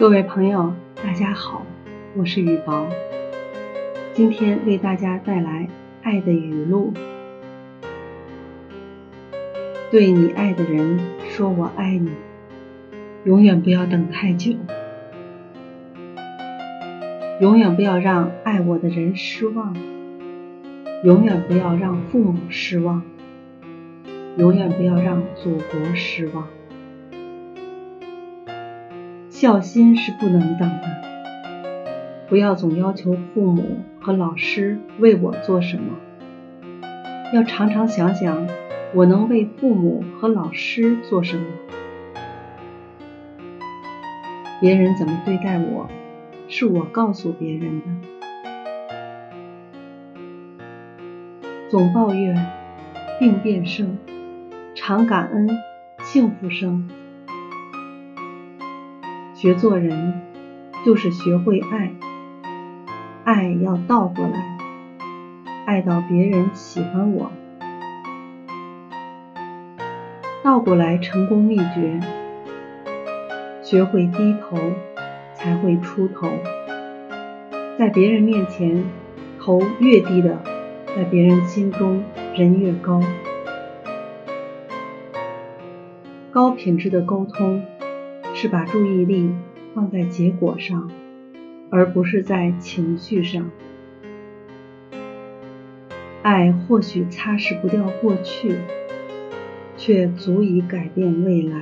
各位朋友，大家好，我是雨薄，今天为大家带来爱的语录。对你爱的人说“我爱你”，永远不要等太久，永远不要让爱我的人失望，永远不要让父母失望，永远不要让祖国失望。孝心是不能等的，不要总要求父母和老师为我做什么，要常常想想我能为父母和老师做什么。别人怎么对待我，是我告诉别人的。总抱怨，病变生；常感恩，幸福生。学做人，就是学会爱。爱要倒过来，爱到别人喜欢我。倒过来成功秘诀：学会低头，才会出头。在别人面前，头越低的，在别人心中人越高。高品质的沟通。是把注意力放在结果上，而不是在情绪上。爱或许擦拭不掉过去，却足以改变未来。